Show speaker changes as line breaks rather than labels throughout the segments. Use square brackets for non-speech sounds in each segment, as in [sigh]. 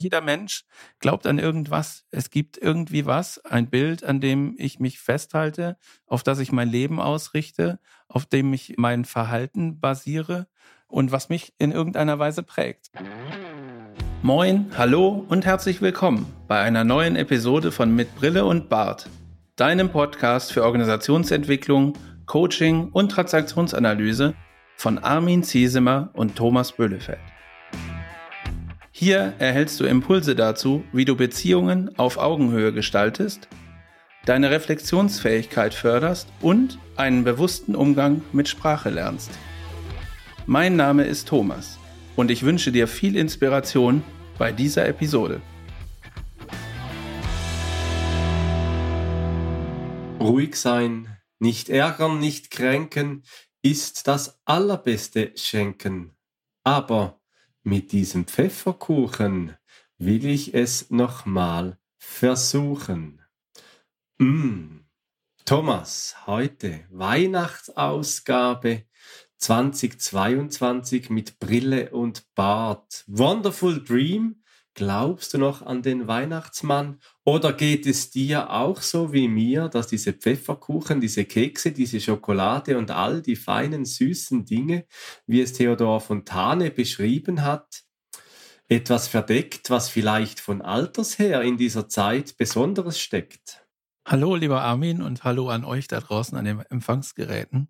Jeder Mensch glaubt an irgendwas. Es gibt irgendwie was, ein Bild, an dem ich mich festhalte, auf das ich mein Leben ausrichte, auf dem ich mein Verhalten basiere und was mich in irgendeiner Weise prägt. Moin, hallo und herzlich willkommen bei einer neuen Episode von Mit Brille und Bart, deinem Podcast für Organisationsentwicklung, Coaching und Transaktionsanalyse von Armin Ziesemer und Thomas Böhlefeld. Hier erhältst du Impulse dazu, wie du Beziehungen auf Augenhöhe gestaltest, deine Reflexionsfähigkeit förderst und einen bewussten Umgang mit Sprache lernst. Mein Name ist Thomas und ich wünsche dir viel Inspiration bei dieser Episode.
Ruhig sein, nicht ärgern, nicht kränken, ist das allerbeste Schenken. Aber mit diesem Pfefferkuchen will ich es nochmal versuchen. Mm. Thomas, heute Weihnachtsausgabe 2022 mit Brille und Bart. Wonderful Dream Glaubst du noch an den Weihnachtsmann? Oder geht es dir auch so wie mir, dass diese Pfefferkuchen, diese Kekse, diese Schokolade und all die feinen, süßen Dinge, wie es Theodor Fontane beschrieben hat, etwas verdeckt, was vielleicht von Alters her in dieser Zeit Besonderes steckt?
Hallo, lieber Armin, und hallo an euch da draußen an den Empfangsgeräten.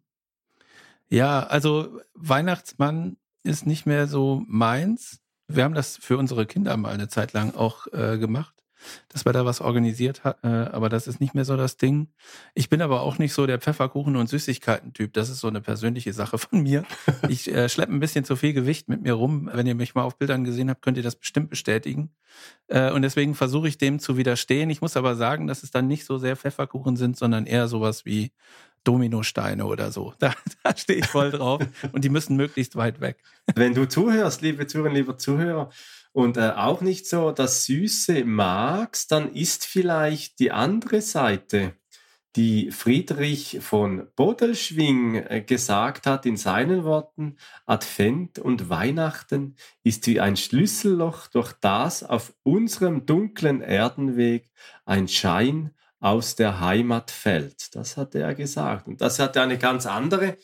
Ja, also Weihnachtsmann ist nicht mehr so meins wir haben das für unsere Kinder mal eine Zeit lang auch äh, gemacht, dass wir da was organisiert hat, äh, aber das ist nicht mehr so das Ding. Ich bin aber auch nicht so der Pfefferkuchen- und Süßigkeiten-Typ. Das ist so eine persönliche Sache [laughs] von mir. Ich äh, schleppe ein bisschen zu viel Gewicht mit mir rum. Wenn ihr mich mal auf Bildern gesehen habt, könnt ihr das bestimmt bestätigen. Äh, und deswegen versuche ich dem zu widerstehen. Ich muss aber sagen, dass es dann nicht so sehr Pfefferkuchen sind, sondern eher sowas wie Dominosteine oder so. [laughs] Da, da stehe ich voll drauf und die müssen möglichst weit weg.
Wenn du zuhörst, liebe Zuhörer, lieber Zuhörer, und äh, auch nicht so das Süße magst, dann ist vielleicht die andere Seite, die Friedrich von Bodelschwing äh, gesagt hat in seinen Worten, Advent und Weihnachten ist wie ein Schlüsselloch, durch das auf unserem dunklen Erdenweg ein Schein aus der Heimat fällt. Das hat er gesagt. Und das hat eine ganz andere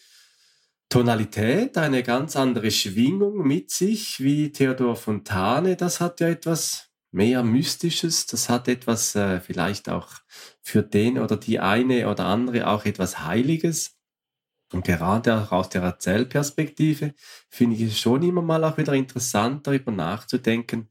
Tonalität, eine ganz andere Schwingung mit sich, wie Theodor Fontane. Das hat ja etwas mehr Mystisches, das hat etwas äh, vielleicht auch für den oder die eine oder andere auch etwas Heiliges. Und gerade auch aus der Erzählperspektive finde ich es schon immer mal auch wieder interessant, darüber nachzudenken,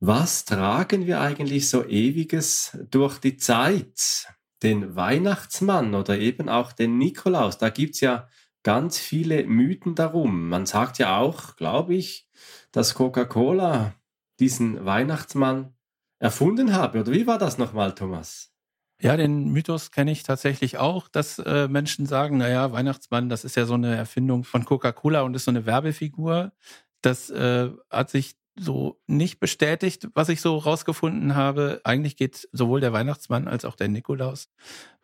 was tragen wir eigentlich so ewiges durch die Zeit? Den Weihnachtsmann oder eben auch den Nikolaus. Da gibt's ja ganz viele Mythen darum. Man sagt ja auch, glaube ich, dass Coca-Cola diesen Weihnachtsmann erfunden habe. Oder wie war das nochmal, Thomas?
Ja, den Mythos kenne ich tatsächlich auch, dass äh, Menschen sagen, naja, Weihnachtsmann, das ist ja so eine Erfindung von Coca-Cola und ist so eine Werbefigur. Das äh, hat sich so nicht bestätigt, was ich so rausgefunden habe. Eigentlich geht sowohl der Weihnachtsmann als auch der Nikolaus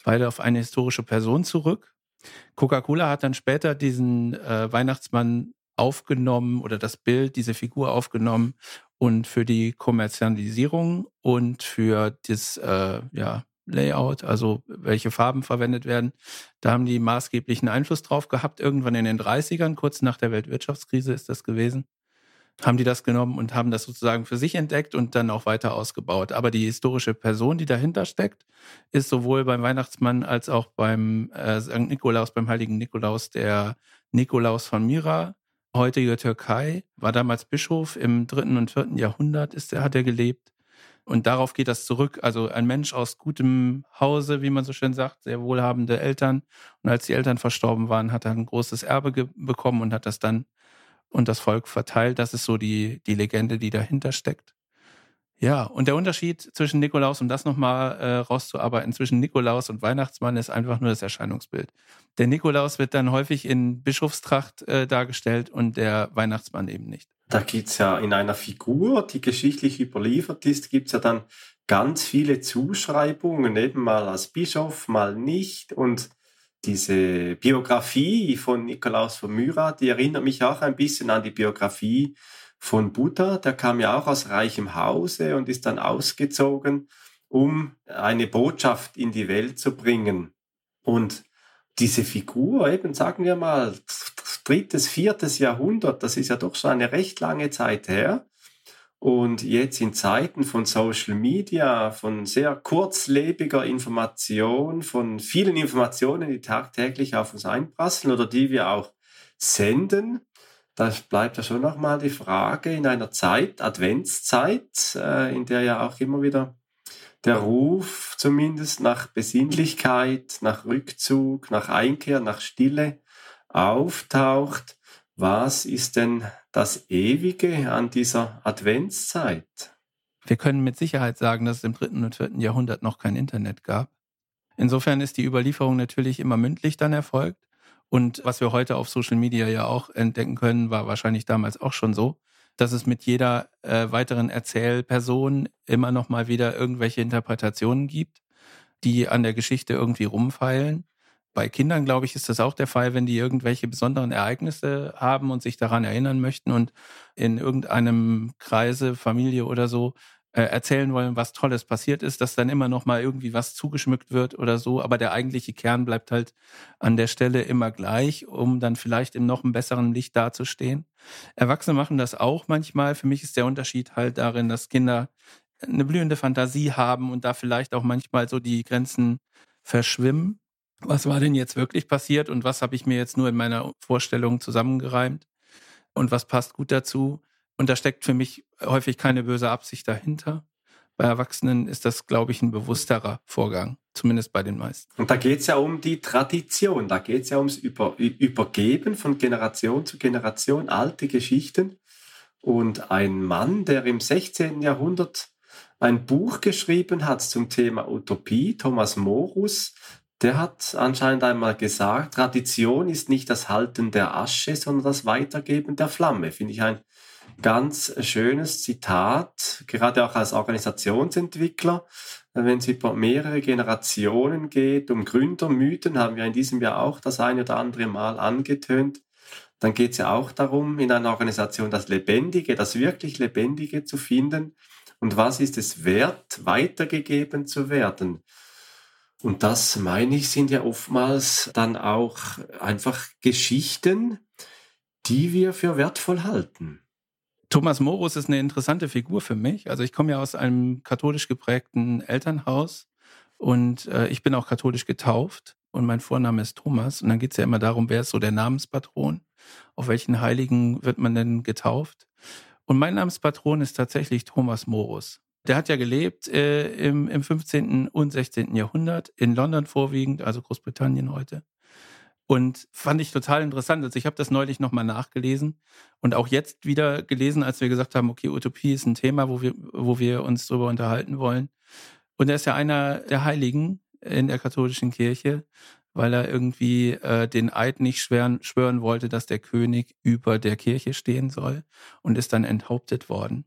beide auf eine historische Person zurück. Coca-Cola hat dann später diesen äh, Weihnachtsmann aufgenommen oder das Bild, diese Figur aufgenommen und für die Kommerzialisierung und für das äh, ja, Layout, also welche Farben verwendet werden, da haben die maßgeblichen Einfluss drauf gehabt. Irgendwann in den 30ern, kurz nach der Weltwirtschaftskrise ist das gewesen haben die das genommen und haben das sozusagen für sich entdeckt und dann auch weiter ausgebaut. Aber die historische Person, die dahinter steckt, ist sowohl beim Weihnachtsmann als auch beim äh, St. Nikolaus, beim heiligen Nikolaus, der Nikolaus von Myra, heutige Türkei, war damals Bischof im dritten und vierten Jahrhundert, ist er, hat er gelebt. Und darauf geht das zurück. Also ein Mensch aus gutem Hause, wie man so schön sagt, sehr wohlhabende Eltern. Und als die Eltern verstorben waren, hat er ein großes Erbe bekommen und hat das dann und das Volk verteilt. Das ist so die, die Legende, die dahinter steckt. Ja, und der Unterschied zwischen Nikolaus, um das nochmal äh, rauszuarbeiten, zwischen Nikolaus und Weihnachtsmann ist einfach nur das Erscheinungsbild. Der Nikolaus wird dann häufig in Bischofstracht äh, dargestellt und der Weihnachtsmann eben nicht.
Da gibt's ja in einer Figur, die geschichtlich überliefert ist, gibt's ja dann ganz viele Zuschreibungen, eben mal als Bischof, mal nicht. Und diese Biografie von Nikolaus von Myra, die erinnert mich auch ein bisschen an die Biografie von Buddha. Der kam ja auch aus reichem Hause und ist dann ausgezogen, um eine Botschaft in die Welt zu bringen. Und diese Figur, eben sagen wir mal, drittes, viertes Jahrhundert, das ist ja doch schon eine recht lange Zeit her. Und jetzt in Zeiten von Social Media, von sehr kurzlebiger Information, von vielen Informationen, die tagtäglich auf uns einprasseln oder die wir auch senden, da bleibt ja schon nochmal die Frage in einer Zeit, Adventszeit, äh, in der ja auch immer wieder der Ruf zumindest nach Besinnlichkeit, nach Rückzug, nach Einkehr, nach Stille auftaucht. Was ist denn das Ewige an dieser Adventszeit?
Wir können mit Sicherheit sagen, dass es im dritten und vierten Jahrhundert noch kein Internet gab. Insofern ist die Überlieferung natürlich immer mündlich dann erfolgt. Und was wir heute auf Social Media ja auch entdecken können, war wahrscheinlich damals auch schon so, dass es mit jeder äh, weiteren Erzählperson immer noch mal wieder irgendwelche Interpretationen gibt, die an der Geschichte irgendwie rumfeilen. Bei Kindern, glaube ich, ist das auch der Fall, wenn die irgendwelche besonderen Ereignisse haben und sich daran erinnern möchten und in irgendeinem Kreise, Familie oder so äh, erzählen wollen, was Tolles passiert ist, dass dann immer noch mal irgendwie was zugeschmückt wird oder so. Aber der eigentliche Kern bleibt halt an der Stelle immer gleich, um dann vielleicht im noch einem besseren Licht dazustehen. Erwachsene machen das auch manchmal. Für mich ist der Unterschied halt darin, dass Kinder eine blühende Fantasie haben und da vielleicht auch manchmal so die Grenzen verschwimmen. Was war denn jetzt wirklich passiert und was habe ich mir jetzt nur in meiner Vorstellung zusammengereimt und was passt gut dazu? Und da steckt für mich häufig keine böse Absicht dahinter. Bei Erwachsenen ist das, glaube ich, ein bewussterer Vorgang, zumindest bei den meisten.
Und da geht es ja um die Tradition, da geht es ja ums Über Übergeben von Generation zu Generation, alte Geschichten. Und ein Mann, der im 16. Jahrhundert ein Buch geschrieben hat zum Thema Utopie, Thomas Morus, der hat anscheinend einmal gesagt, Tradition ist nicht das Halten der Asche, sondern das Weitergeben der Flamme. Finde ich ein ganz schönes Zitat, gerade auch als Organisationsentwickler. Wenn es über mehrere Generationen geht, um Gründermythen, haben wir in diesem Jahr auch das eine oder andere Mal angetönt. Dann geht es ja auch darum, in einer Organisation das Lebendige, das wirklich Lebendige zu finden. Und was ist es wert, weitergegeben zu werden? Und das, meine ich, sind ja oftmals dann auch einfach Geschichten, die wir für wertvoll halten.
Thomas Morus ist eine interessante Figur für mich. Also ich komme ja aus einem katholisch geprägten Elternhaus und äh, ich bin auch katholisch getauft und mein Vorname ist Thomas. Und dann geht es ja immer darum, wer ist so der Namenspatron, auf welchen Heiligen wird man denn getauft. Und mein Namenspatron ist tatsächlich Thomas Morus. Der hat ja gelebt äh, im, im 15. und 16. Jahrhundert, in London vorwiegend, also Großbritannien heute. Und fand ich total interessant. Also ich habe das neulich nochmal nachgelesen und auch jetzt wieder gelesen, als wir gesagt haben, okay, Utopie ist ein Thema, wo wir, wo wir uns darüber unterhalten wollen. Und er ist ja einer der Heiligen in der katholischen Kirche, weil er irgendwie äh, den Eid nicht schwören, schwören wollte, dass der König über der Kirche stehen soll und ist dann enthauptet worden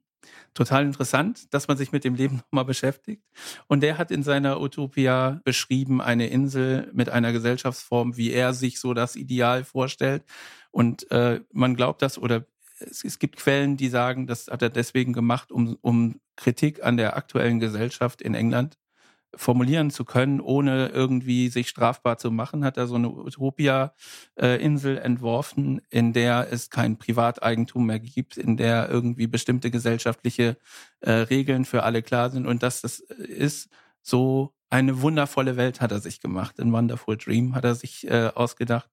total interessant, dass man sich mit dem Leben nochmal beschäftigt. Und der hat in seiner Utopia beschrieben, eine Insel mit einer Gesellschaftsform, wie er sich so das Ideal vorstellt. Und äh, man glaubt das oder es, es gibt Quellen, die sagen, das hat er deswegen gemacht, um, um Kritik an der aktuellen Gesellschaft in England formulieren zu können, ohne irgendwie sich strafbar zu machen, hat er so eine Utopia-Insel entworfen, in der es kein Privateigentum mehr gibt, in der irgendwie bestimmte gesellschaftliche äh, Regeln für alle klar sind und dass das ist so eine wundervolle Welt hat er sich gemacht. Ein Wonderful Dream hat er sich äh, ausgedacht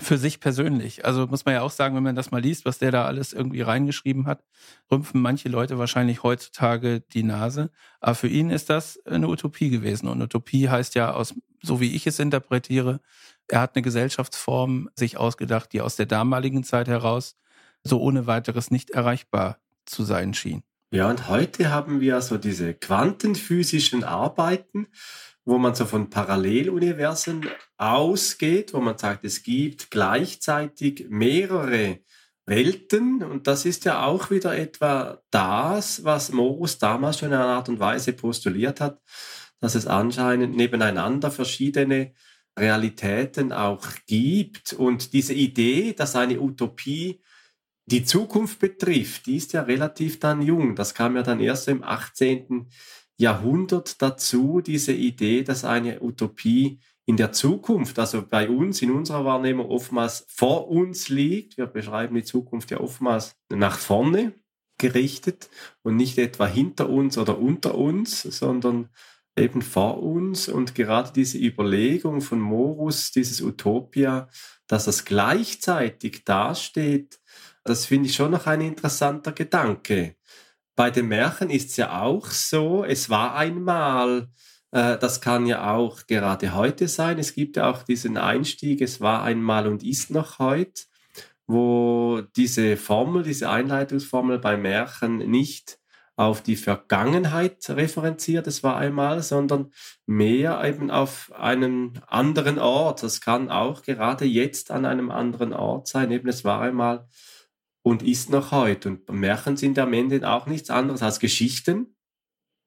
für sich persönlich. Also muss man ja auch sagen, wenn man das mal liest, was der da alles irgendwie reingeschrieben hat, rümpfen manche Leute wahrscheinlich heutzutage die Nase. Aber für ihn ist das eine Utopie gewesen. Und Utopie heißt ja aus, so wie ich es interpretiere, er hat eine Gesellschaftsform sich ausgedacht, die aus der damaligen Zeit heraus so ohne weiteres nicht erreichbar zu sein schien.
Ja, und heute haben wir so diese quantenphysischen Arbeiten, wo man so von Paralleluniversen ausgeht, wo man sagt, es gibt gleichzeitig mehrere Welten und das ist ja auch wieder etwa das, was Morus damals schon in einer Art und Weise postuliert hat, dass es anscheinend nebeneinander verschiedene Realitäten auch gibt und diese Idee, dass eine Utopie die Zukunft betrifft, die ist ja relativ dann jung. Das kam ja dann erst im 18. Jahrhundert dazu, diese Idee, dass eine Utopie in der Zukunft, also bei uns, in unserer Wahrnehmung oftmals vor uns liegt. Wir beschreiben die Zukunft ja oftmals nach vorne gerichtet und nicht etwa hinter uns oder unter uns, sondern eben vor uns. Und gerade diese Überlegung von Morus, dieses Utopia, dass es gleichzeitig dasteht, das finde ich schon noch ein interessanter Gedanke. Bei den Märchen ist es ja auch so, es war einmal, äh, das kann ja auch gerade heute sein. Es gibt ja auch diesen Einstieg, es war einmal und ist noch heute, wo diese Formel, diese Einleitungsformel bei Märchen nicht auf die Vergangenheit referenziert, es war einmal, sondern mehr eben auf einen anderen Ort. Das kann auch gerade jetzt an einem anderen Ort sein, eben es war einmal und ist noch heute. Und Märchen sind am Ende auch nichts anderes als Geschichten,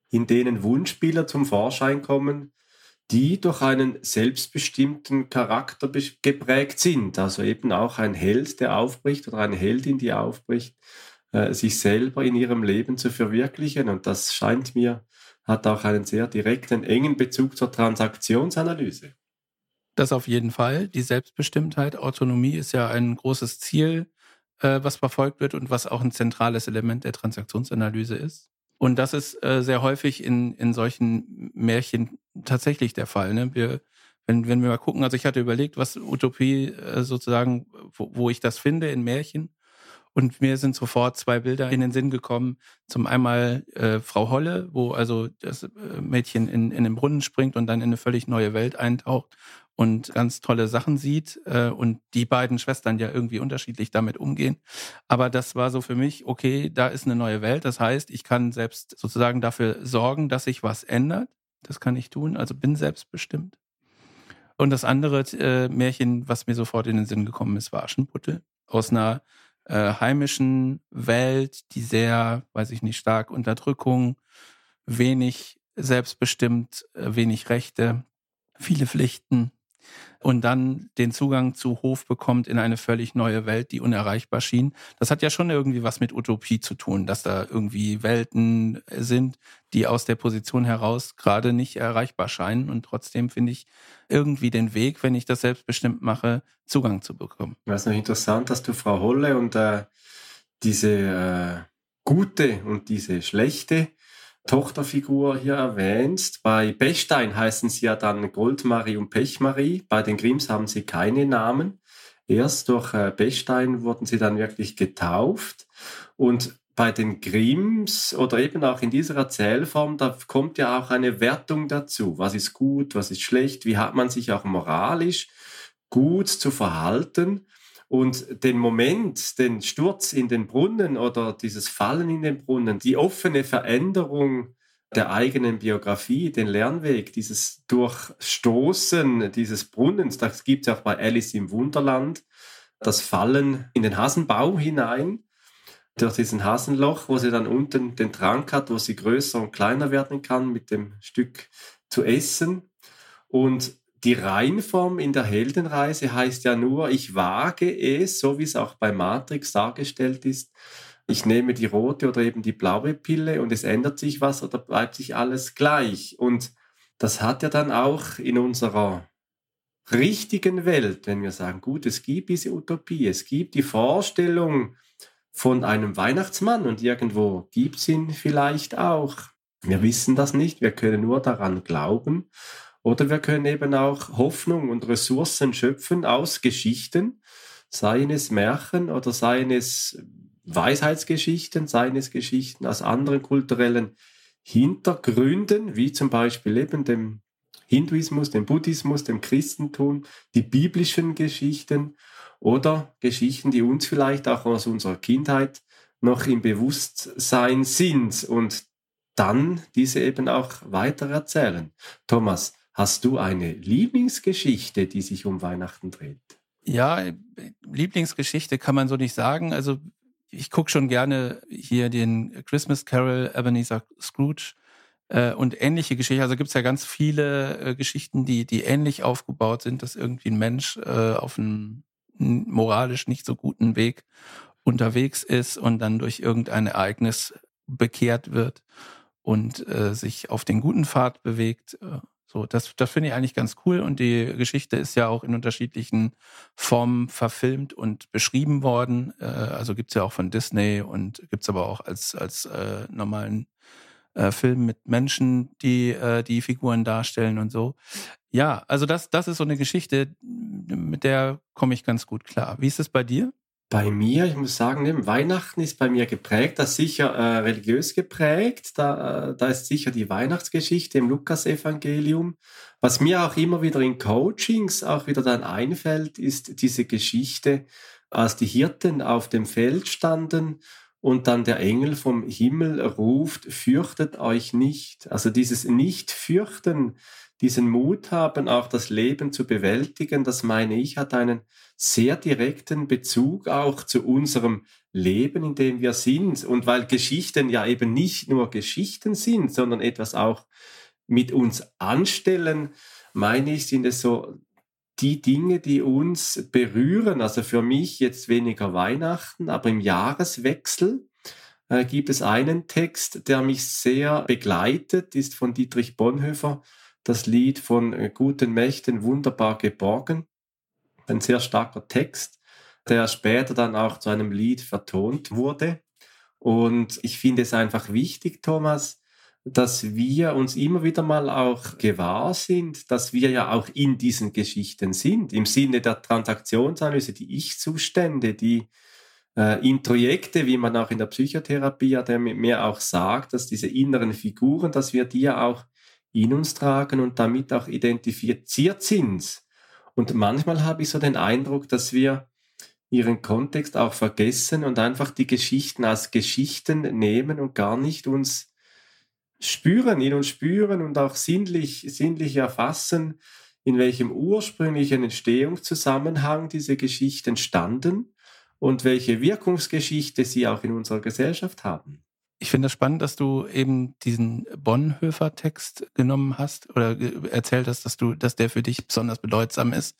in denen Wunschbilder zum Vorschein kommen, die durch einen selbstbestimmten Charakter geprägt sind. Also eben auch ein Held, der aufbricht oder eine Heldin, die aufbricht, äh, sich selber in ihrem Leben zu verwirklichen. Und das scheint mir, hat auch einen sehr direkten, engen Bezug zur Transaktionsanalyse.
Das auf jeden Fall. Die Selbstbestimmtheit, Autonomie ist ja ein großes Ziel äh, was verfolgt wird und was auch ein zentrales Element der Transaktionsanalyse ist. Und das ist äh, sehr häufig in, in solchen Märchen tatsächlich der Fall. Ne? Wir, wenn, wenn wir mal gucken, also ich hatte überlegt, was Utopie äh, sozusagen, wo, wo ich das finde in Märchen. Und mir sind sofort zwei Bilder in den Sinn gekommen. Zum einmal äh, Frau Holle, wo also das äh, Mädchen in, in den Brunnen springt und dann in eine völlig neue Welt eintaucht und ganz tolle Sachen sieht äh, und die beiden Schwestern ja irgendwie unterschiedlich damit umgehen. Aber das war so für mich, okay, da ist eine neue Welt. Das heißt, ich kann selbst sozusagen dafür sorgen, dass sich was ändert. Das kann ich tun, also bin selbstbestimmt. Und das andere äh, Märchen, was mir sofort in den Sinn gekommen ist, war Aschenputtel. Aus einer äh, heimischen Welt, die sehr, weiß ich nicht, stark Unterdrückung, wenig selbstbestimmt, äh, wenig Rechte, viele Pflichten und dann den Zugang zu Hof bekommt in eine völlig neue Welt, die unerreichbar schien. Das hat ja schon irgendwie was mit Utopie zu tun, dass da irgendwie Welten sind, die aus der Position heraus gerade nicht erreichbar scheinen. Und trotzdem finde ich irgendwie den Weg, wenn ich das selbstbestimmt mache, Zugang zu bekommen.
Ist noch interessant, dass du Frau Holle und äh, diese äh, gute und diese schlechte Tochterfigur hier erwähnst. Bei Bechstein heißen sie ja dann Goldmarie und Pechmarie. Bei den Grimms haben sie keine Namen. Erst durch äh, Bechstein wurden sie dann wirklich getauft. Und bei den Grimms oder eben auch in dieser Erzählform, da kommt ja auch eine Wertung dazu. Was ist gut, was ist schlecht, wie hat man sich auch moralisch gut zu verhalten. Und den Moment, den Sturz in den Brunnen oder dieses Fallen in den Brunnen, die offene Veränderung der eigenen Biografie, den Lernweg, dieses Durchstoßen dieses Brunnens, das gibt es auch bei Alice im Wunderland, das Fallen in den Hasenbaum hinein, durch diesen Hasenloch, wo sie dann unten den Trank hat, wo sie größer und kleiner werden kann mit dem Stück zu essen. Und die Reinform in der Heldenreise heißt ja nur, ich wage es, so wie es auch bei Matrix dargestellt ist. Ich nehme die rote oder eben die blaue Pille und es ändert sich was oder bleibt sich alles gleich. Und das hat ja dann auch in unserer richtigen Welt, wenn wir sagen, gut, es gibt diese Utopie, es gibt die Vorstellung von einem Weihnachtsmann und irgendwo gibt es ihn vielleicht auch. Wir wissen das nicht, wir können nur daran glauben. Oder wir können eben auch Hoffnung und Ressourcen schöpfen aus Geschichten, seien es Märchen oder seien es Weisheitsgeschichten, seien es Geschichten aus anderen kulturellen Hintergründen, wie zum Beispiel eben dem Hinduismus, dem Buddhismus, dem Christentum, die biblischen Geschichten oder Geschichten, die uns vielleicht auch aus unserer Kindheit noch im Bewusstsein sind und dann diese eben auch weiter erzählen. Thomas, Hast du eine Lieblingsgeschichte, die sich um Weihnachten dreht?
Ja, Lieblingsgeschichte kann man so nicht sagen. Also ich gucke schon gerne hier den Christmas Carol Ebenezer Scrooge äh, und ähnliche Geschichten. Also gibt es ja ganz viele äh, Geschichten, die, die ähnlich aufgebaut sind, dass irgendwie ein Mensch äh, auf einem moralisch nicht so guten Weg unterwegs ist und dann durch irgendein Ereignis bekehrt wird und äh, sich auf den guten Pfad bewegt. So, das, das finde ich eigentlich ganz cool. Und die Geschichte ist ja auch in unterschiedlichen Formen verfilmt und beschrieben worden. Äh, also gibt's ja auch von Disney und gibt's aber auch als, als äh, normalen äh, Film mit Menschen, die äh, die Figuren darstellen und so. Ja, also das, das ist so eine Geschichte, mit der komme ich ganz gut klar. Wie ist es bei dir?
Bei mir, ich muss sagen, Weihnachten ist bei mir geprägt, das ist sicher äh, religiös geprägt. Da, äh, da ist sicher die Weihnachtsgeschichte im Lukasevangelium. Was mir auch immer wieder in Coachings auch wieder dann einfällt, ist diese Geschichte, als die Hirten auf dem Feld standen und dann der Engel vom Himmel ruft, fürchtet euch nicht. Also dieses Nicht-Fürchten, diesen Mut haben, auch das Leben zu bewältigen, das meine ich, hat einen sehr direkten Bezug auch zu unserem Leben, in dem wir sind. Und weil Geschichten ja eben nicht nur Geschichten sind, sondern etwas auch mit uns anstellen, meine ich, sind es so die Dinge, die uns berühren. Also für mich jetzt weniger Weihnachten, aber im Jahreswechsel äh, gibt es einen Text, der mich sehr begleitet, ist von Dietrich Bonhoeffer das Lied von äh, guten Mächten wunderbar geborgen. Ein sehr starker Text, der später dann auch zu einem Lied vertont wurde. Und ich finde es einfach wichtig, Thomas, dass wir uns immer wieder mal auch gewahr sind, dass wir ja auch in diesen Geschichten sind, im Sinne der Transaktionsanalyse, die Ich-Zustände, die äh, Introjekte, wie man auch in der Psychotherapie ja der mir auch sagt, dass diese inneren Figuren, dass wir die ja auch in uns tragen und damit auch identifiziert sind. Und manchmal habe ich so den Eindruck, dass wir ihren Kontext auch vergessen und einfach die Geschichten als Geschichten nehmen und gar nicht uns spüren, in uns spüren und auch sinnlich, sinnlich erfassen, in welchem ursprünglichen Entstehungszusammenhang diese Geschichten standen und welche Wirkungsgeschichte sie auch in unserer Gesellschaft haben.
Ich finde es das spannend, dass du eben diesen Bonhoeffer-Text genommen hast oder erzählt hast, dass du, dass der für dich besonders bedeutsam ist,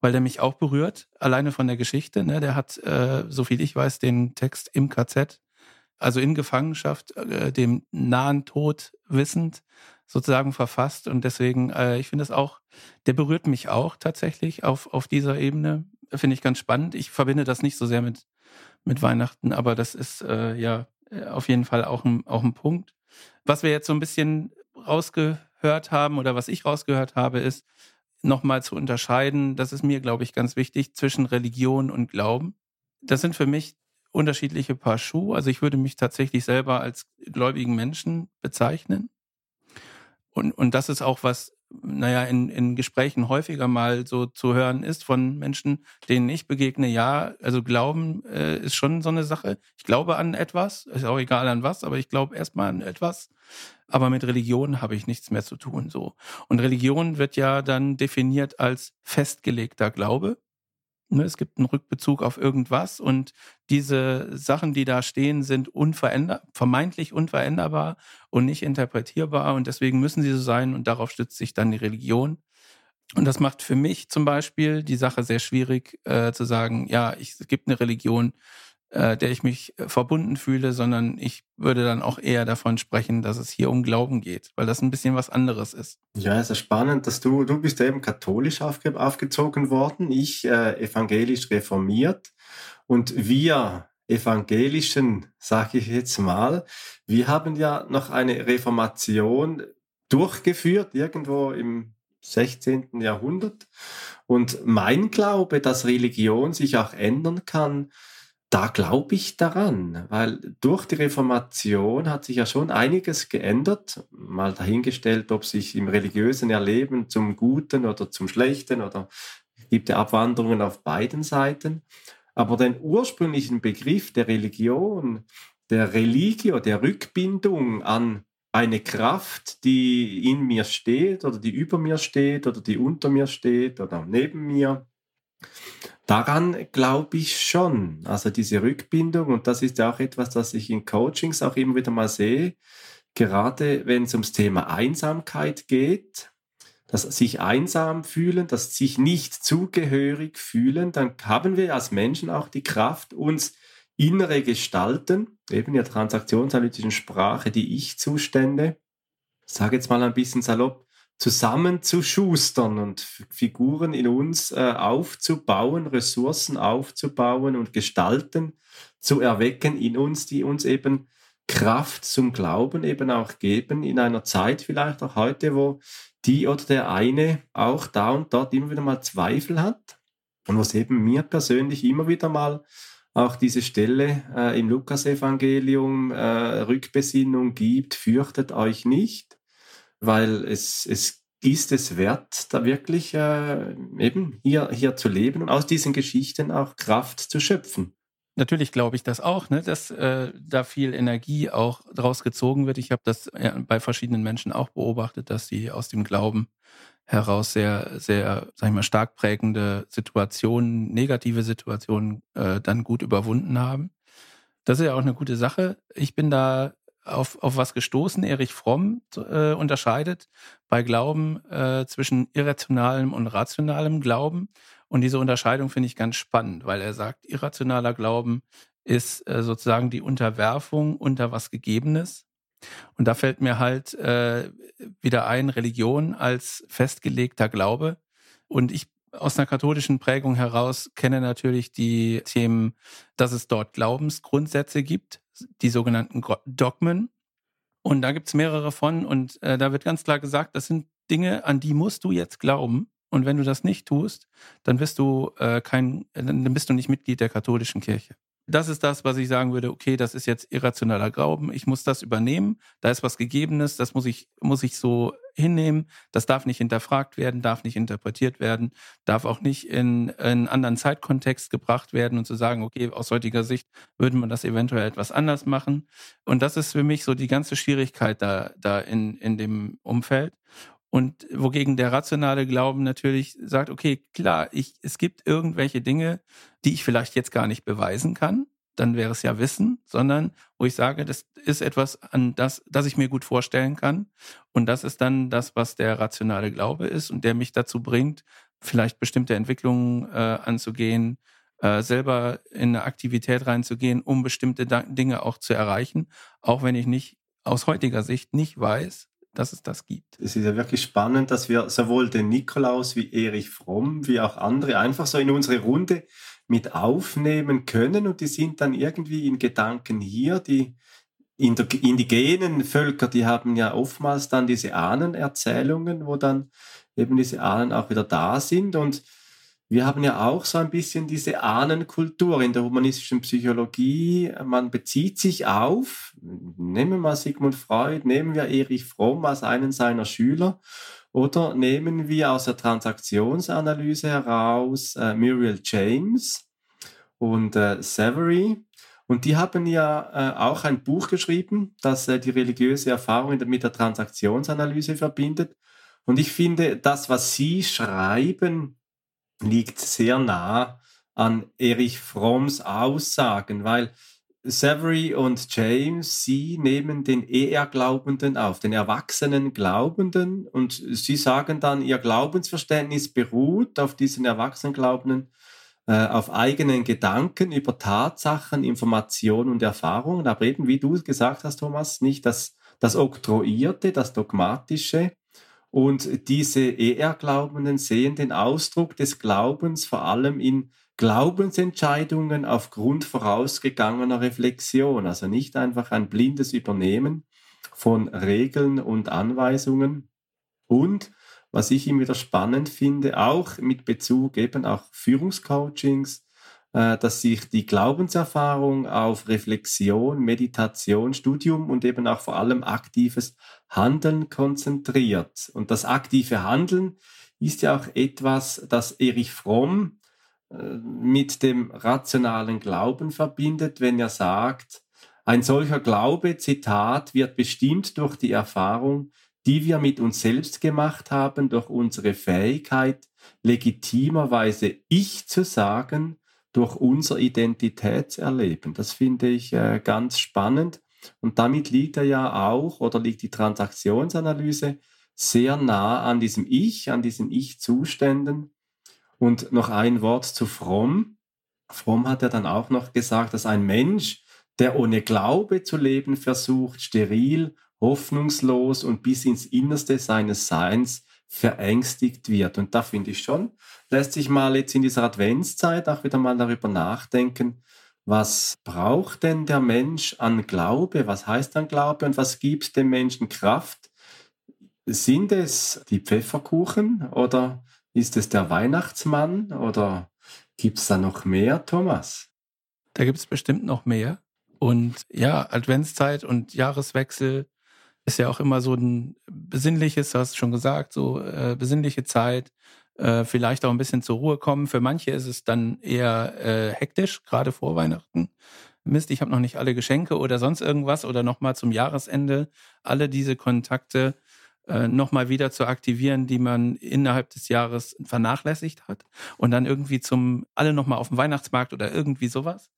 weil der mich auch berührt, alleine von der Geschichte. Ne? Der hat, äh, so viel ich weiß, den Text im KZ, also in Gefangenschaft, äh, dem nahen Tod wissend, sozusagen verfasst. Und deswegen, äh, ich finde es auch, der berührt mich auch tatsächlich auf, auf dieser Ebene. Finde ich ganz spannend. Ich verbinde das nicht so sehr mit, mit Weihnachten, aber das ist äh, ja auf jeden Fall auch ein, auch ein Punkt. Was wir jetzt so ein bisschen rausgehört haben oder was ich rausgehört habe, ist nochmal zu unterscheiden, das ist mir, glaube ich, ganz wichtig, zwischen Religion und Glauben. Das sind für mich unterschiedliche Paar Schuhe. Also ich würde mich tatsächlich selber als gläubigen Menschen bezeichnen. Und, und das ist auch was, naja, in, in Gesprächen häufiger mal so zu hören ist von Menschen, denen ich begegne, ja, also Glauben äh, ist schon so eine Sache. Ich glaube an etwas, ist auch egal an was, aber ich glaube erstmal an etwas. Aber mit Religion habe ich nichts mehr zu tun, so. Und Religion wird ja dann definiert als festgelegter Glaube. Ne, es gibt einen Rückbezug auf irgendwas und diese Sachen, die da stehen, sind unveränder vermeintlich unveränderbar und nicht interpretierbar und deswegen müssen sie so sein und darauf stützt sich dann die Religion. Und das macht für mich zum Beispiel die Sache sehr schwierig äh, zu sagen, ja, ich, es gibt eine Religion, äh, der ich mich äh, verbunden fühle, sondern ich würde dann auch eher davon sprechen, dass es hier um Glauben geht, weil das ein bisschen was anderes ist.
Ja, es ist spannend, dass du, du bist eben katholisch aufge, aufgezogen worden, ich äh, evangelisch reformiert und wir evangelischen, sage ich jetzt mal, wir haben ja noch eine Reformation durchgeführt, irgendwo im 16. Jahrhundert. Und mein Glaube, dass Religion sich auch ändern kann, da glaube ich daran, weil durch die Reformation hat sich ja schon einiges geändert. Mal dahingestellt, ob sich im religiösen Erleben zum Guten oder zum Schlechten oder gibt ja Abwanderungen auf beiden Seiten. Aber den ursprünglichen Begriff der Religion, der Religio, der Rückbindung an eine Kraft, die in mir steht oder die über mir steht oder die unter mir steht oder neben mir, Daran glaube ich schon. Also diese Rückbindung, und das ist ja auch etwas, das ich in Coachings auch immer wieder mal sehe, gerade wenn es ums Thema Einsamkeit geht, das sich einsam fühlen, das sich nicht zugehörig fühlen, dann haben wir als Menschen auch die Kraft, uns innere Gestalten, eben der transaktionsanalytischen Sprache, die Ich-Zustände, sage jetzt mal ein bisschen salopp, zusammenzuschustern und Figuren in uns äh, aufzubauen, Ressourcen aufzubauen und Gestalten zu erwecken in uns, die uns eben Kraft zum Glauben eben auch geben, in einer Zeit vielleicht auch heute, wo die oder der eine auch da und dort immer wieder mal Zweifel hat und was eben mir persönlich immer wieder mal auch diese Stelle äh, im Lukasevangelium äh, Rückbesinnung gibt, fürchtet euch nicht, weil es, es ist es wert, da wirklich äh, eben hier, hier zu leben und aus diesen Geschichten auch Kraft zu schöpfen.
Natürlich glaube ich das auch, ne, dass äh, da viel Energie auch draus gezogen wird. Ich habe das bei verschiedenen Menschen auch beobachtet, dass sie aus dem Glauben heraus sehr, sehr, sag ich mal, stark prägende Situationen, negative Situationen äh, dann gut überwunden haben. Das ist ja auch eine gute Sache. Ich bin da auf, auf was gestoßen. Erich Fromm äh, unterscheidet bei Glauben äh, zwischen irrationalem und rationalem Glauben. Und diese Unterscheidung finde ich ganz spannend, weil er sagt, irrationaler Glauben ist äh, sozusagen die Unterwerfung unter was Gegebenes. Und da fällt mir halt äh, wieder ein, Religion als festgelegter Glaube. Und ich aus einer katholischen Prägung heraus kenne natürlich die Themen, dass es dort Glaubensgrundsätze gibt, die sogenannten Dogmen. Und da gibt es mehrere von. Und äh, da wird ganz klar gesagt, das sind Dinge, an die musst du jetzt glauben. Und wenn du das nicht tust, dann bist du äh, kein, dann bist du nicht Mitglied der katholischen Kirche. Das ist das, was ich sagen würde, okay, das ist jetzt irrationaler Glauben, ich muss das übernehmen, da ist was Gegebenes, das muss ich, muss ich so hinnehmen, das darf nicht hinterfragt werden, darf nicht interpretiert werden, darf auch nicht in, in einen anderen Zeitkontext gebracht werden und zu sagen, okay, aus heutiger Sicht würde man das eventuell etwas anders machen. Und das ist für mich so die ganze Schwierigkeit da, da in, in dem Umfeld. Und wogegen der rationale Glauben natürlich sagt, okay, klar, ich, es gibt irgendwelche Dinge, die ich vielleicht jetzt gar nicht beweisen kann, dann wäre es ja Wissen, sondern wo ich sage, das ist etwas, an das, das ich mir gut vorstellen kann. Und das ist dann das, was der rationale Glaube ist und der mich dazu bringt, vielleicht bestimmte Entwicklungen äh, anzugehen, äh, selber in eine Aktivität reinzugehen, um bestimmte Dinge auch zu erreichen, auch wenn ich nicht aus heutiger Sicht nicht weiß, dass es das gibt.
Es ist ja wirklich spannend, dass wir sowohl den Nikolaus wie Erich Fromm wie auch andere einfach so in unsere Runde mit aufnehmen können und die sind dann irgendwie in Gedanken hier. Die indigenen Völker, die haben ja oftmals dann diese Ahnenerzählungen, wo dann eben diese Ahnen auch wieder da sind und wir haben ja auch so ein bisschen diese Ahnenkultur in der humanistischen Psychologie. Man bezieht sich auf, nehmen wir mal Sigmund Freud, nehmen wir Erich Fromm als einen seiner Schüler oder nehmen wir aus der Transaktionsanalyse heraus äh, Muriel James und äh, Savary. Und die haben ja äh, auch ein Buch geschrieben, das äh, die religiöse Erfahrung mit der Transaktionsanalyse verbindet. Und ich finde, das, was sie schreiben, liegt sehr nah an Erich Fromms Aussagen, weil Savary und James, sie nehmen den ER-Glaubenden auf, den erwachsenen Glaubenden, und sie sagen dann, ihr Glaubensverständnis beruht auf diesen erwachsenen Glaubenden, äh, auf eigenen Gedanken über Tatsachen, Informationen und Erfahrungen, aber eben, wie du gesagt hast, Thomas, nicht das, das Oktroyierte, das Dogmatische, und diese ER-Glaubenden sehen den Ausdruck des Glaubens vor allem in Glaubensentscheidungen aufgrund vorausgegangener Reflexion, also nicht einfach ein blindes Übernehmen von Regeln und Anweisungen. Und was ich immer wieder spannend finde, auch mit Bezug eben auch Führungscoachings, äh, dass sich die Glaubenserfahrung auf Reflexion, Meditation, Studium und eben auch vor allem aktives Handeln konzentriert. Und das aktive Handeln ist ja auch etwas, das Erich Fromm mit dem rationalen Glauben verbindet, wenn er sagt, ein solcher Glaube, Zitat, wird bestimmt durch die Erfahrung, die wir mit uns selbst gemacht haben, durch unsere Fähigkeit, legitimerweise Ich zu sagen durch unser Identitätserleben. Das finde ich äh, ganz spannend. Und damit liegt er ja auch oder liegt die Transaktionsanalyse sehr nah an diesem Ich, an diesen Ich-Zuständen. Und noch ein Wort zu Fromm. Fromm hat ja dann auch noch gesagt, dass ein Mensch, der ohne Glaube zu leben versucht, steril, hoffnungslos und bis ins Innerste seines Seins verängstigt wird. Und da finde ich schon, lässt sich mal jetzt in dieser Adventszeit auch wieder mal darüber nachdenken, was braucht denn der Mensch an Glaube? Was heißt dann Glaube und was gibt dem Menschen Kraft? Sind es die Pfefferkuchen oder ist es der Weihnachtsmann oder gibt es da noch mehr, Thomas?
Da gibt es bestimmt noch mehr. Und ja, Adventszeit und Jahreswechsel ist ja auch immer so ein besinnliches, du hast schon gesagt, so äh, besinnliche Zeit, äh, vielleicht auch ein bisschen zur Ruhe kommen. Für manche ist es dann eher äh, hektisch, gerade vor Weihnachten. Mist, ich habe noch nicht alle Geschenke oder sonst irgendwas oder nochmal zum Jahresende alle diese Kontakte äh, nochmal wieder zu aktivieren, die man innerhalb des Jahres vernachlässigt hat und dann irgendwie zum alle nochmal auf dem Weihnachtsmarkt oder irgendwie sowas.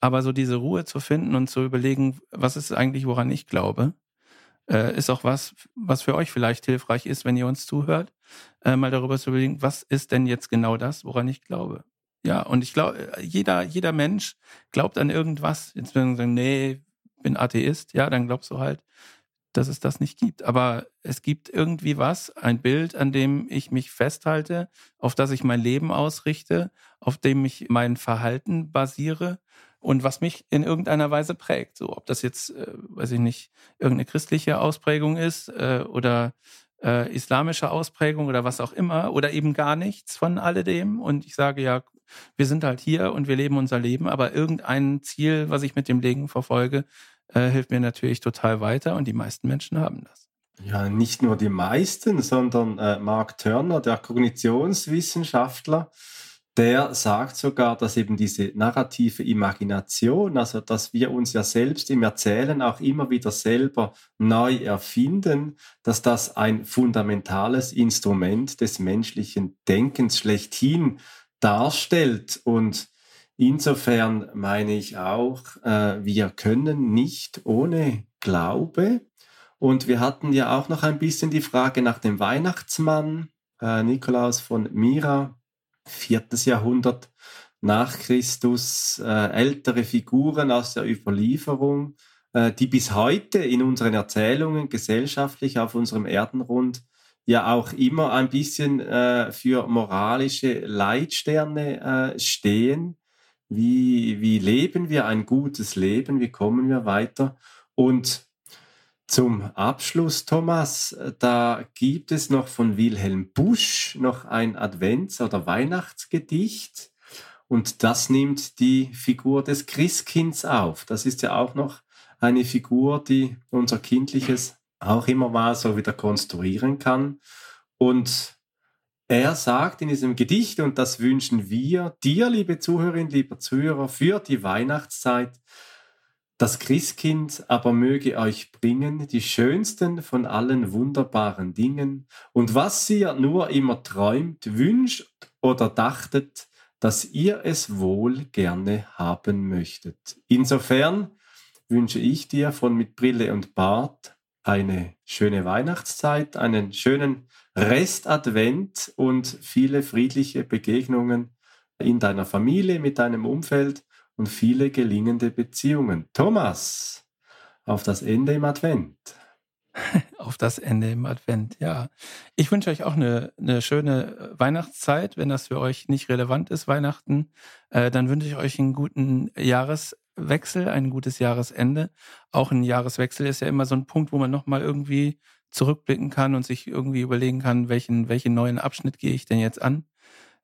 Aber so diese Ruhe zu finden und zu überlegen, was ist eigentlich, woran ich glaube, äh, ist auch was, was für euch vielleicht hilfreich ist, wenn ihr uns zuhört, äh, mal darüber zu überlegen, was ist denn jetzt genau das, woran ich glaube. Ja, und ich glaube, jeder, jeder Mensch glaubt an irgendwas. Jetzt werden sagen, nee, bin Atheist, ja, dann glaubst du halt, dass es das nicht gibt. Aber es gibt irgendwie was, ein Bild, an dem ich mich festhalte, auf das ich mein Leben ausrichte, auf dem ich mein Verhalten basiere und was mich in irgendeiner Weise prägt. So, ob das jetzt, äh, weiß ich nicht, irgendeine christliche Ausprägung ist äh, oder äh, islamische Ausprägung oder was auch immer oder eben gar nichts von alledem. Und ich sage ja, wir sind halt hier und wir leben unser Leben, aber irgendein Ziel, was ich mit dem Leben verfolge, äh, hilft mir natürlich total weiter und die meisten Menschen haben das.
Ja, nicht nur die meisten, sondern äh, Mark Turner, der Kognitionswissenschaftler, der sagt sogar, dass eben diese narrative Imagination, also dass wir uns ja selbst im Erzählen auch immer wieder selber neu erfinden, dass das ein fundamentales Instrument des menschlichen Denkens schlechthin darstellt. Und insofern meine ich auch, äh, wir können nicht ohne Glaube. Und wir hatten ja auch noch ein bisschen die Frage nach dem Weihnachtsmann, äh, Nikolaus von Mira viertes Jahrhundert nach Christus, äh, ältere Figuren aus der Überlieferung, äh, die bis heute in unseren Erzählungen gesellschaftlich auf unserem Erdenrund ja auch immer ein bisschen äh, für moralische Leitsterne äh, stehen. Wie, wie leben wir ein gutes Leben? Wie kommen wir weiter? Und zum Abschluss, Thomas, da gibt es noch von Wilhelm Busch noch ein Advents- oder Weihnachtsgedicht und das nimmt die Figur des Christkinds auf. Das ist ja auch noch eine Figur, die unser Kindliches auch immer mal so wieder konstruieren kann. Und er sagt in diesem Gedicht, und das wünschen wir dir, liebe Zuhörerinnen, lieber Zuhörer, für die Weihnachtszeit, das Christkind aber möge euch bringen die schönsten von allen wunderbaren Dingen und was ihr nur immer träumt, wünscht oder dachtet, dass ihr es wohl gerne haben möchtet. Insofern wünsche ich dir von mit Brille und Bart eine schöne Weihnachtszeit, einen schönen Restadvent und viele friedliche Begegnungen in deiner Familie, mit deinem Umfeld und viele gelingende Beziehungen. Thomas, auf das Ende im Advent. [laughs]
auf das Ende im Advent, ja. Ich wünsche euch auch eine, eine schöne Weihnachtszeit. Wenn das für euch nicht relevant ist, Weihnachten, äh, dann wünsche ich euch einen guten Jahreswechsel, ein gutes Jahresende. Auch ein Jahreswechsel ist ja immer so ein Punkt, wo man nochmal irgendwie zurückblicken kann und sich irgendwie überlegen kann, welchen, welchen neuen Abschnitt gehe ich denn jetzt an.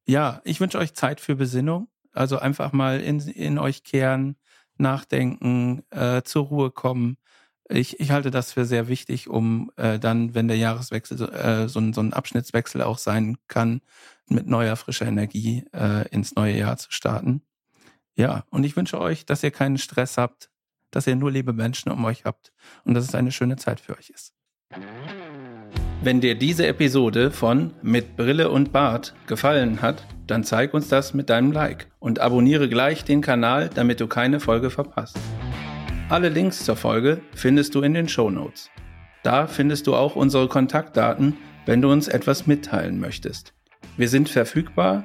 Ja, ich wünsche euch Zeit für Besinnung. Also einfach mal in, in euch kehren, nachdenken, äh, zur Ruhe kommen. Ich, ich halte das für sehr wichtig, um äh, dann, wenn der Jahreswechsel äh, so, ein, so ein Abschnittswechsel auch sein kann, mit neuer, frischer Energie äh, ins neue Jahr zu starten. Ja, und ich wünsche euch, dass ihr keinen Stress habt, dass ihr nur liebe Menschen um euch habt und dass es eine schöne Zeit für euch ist. Wenn dir diese Episode von Mit Brille und Bart gefallen hat, dann zeig uns das mit deinem Like und abonniere gleich den Kanal, damit du keine Folge verpasst. Alle Links zur Folge findest du in den Show Notes. Da findest du auch unsere Kontaktdaten, wenn du uns etwas mitteilen möchtest. Wir sind verfügbar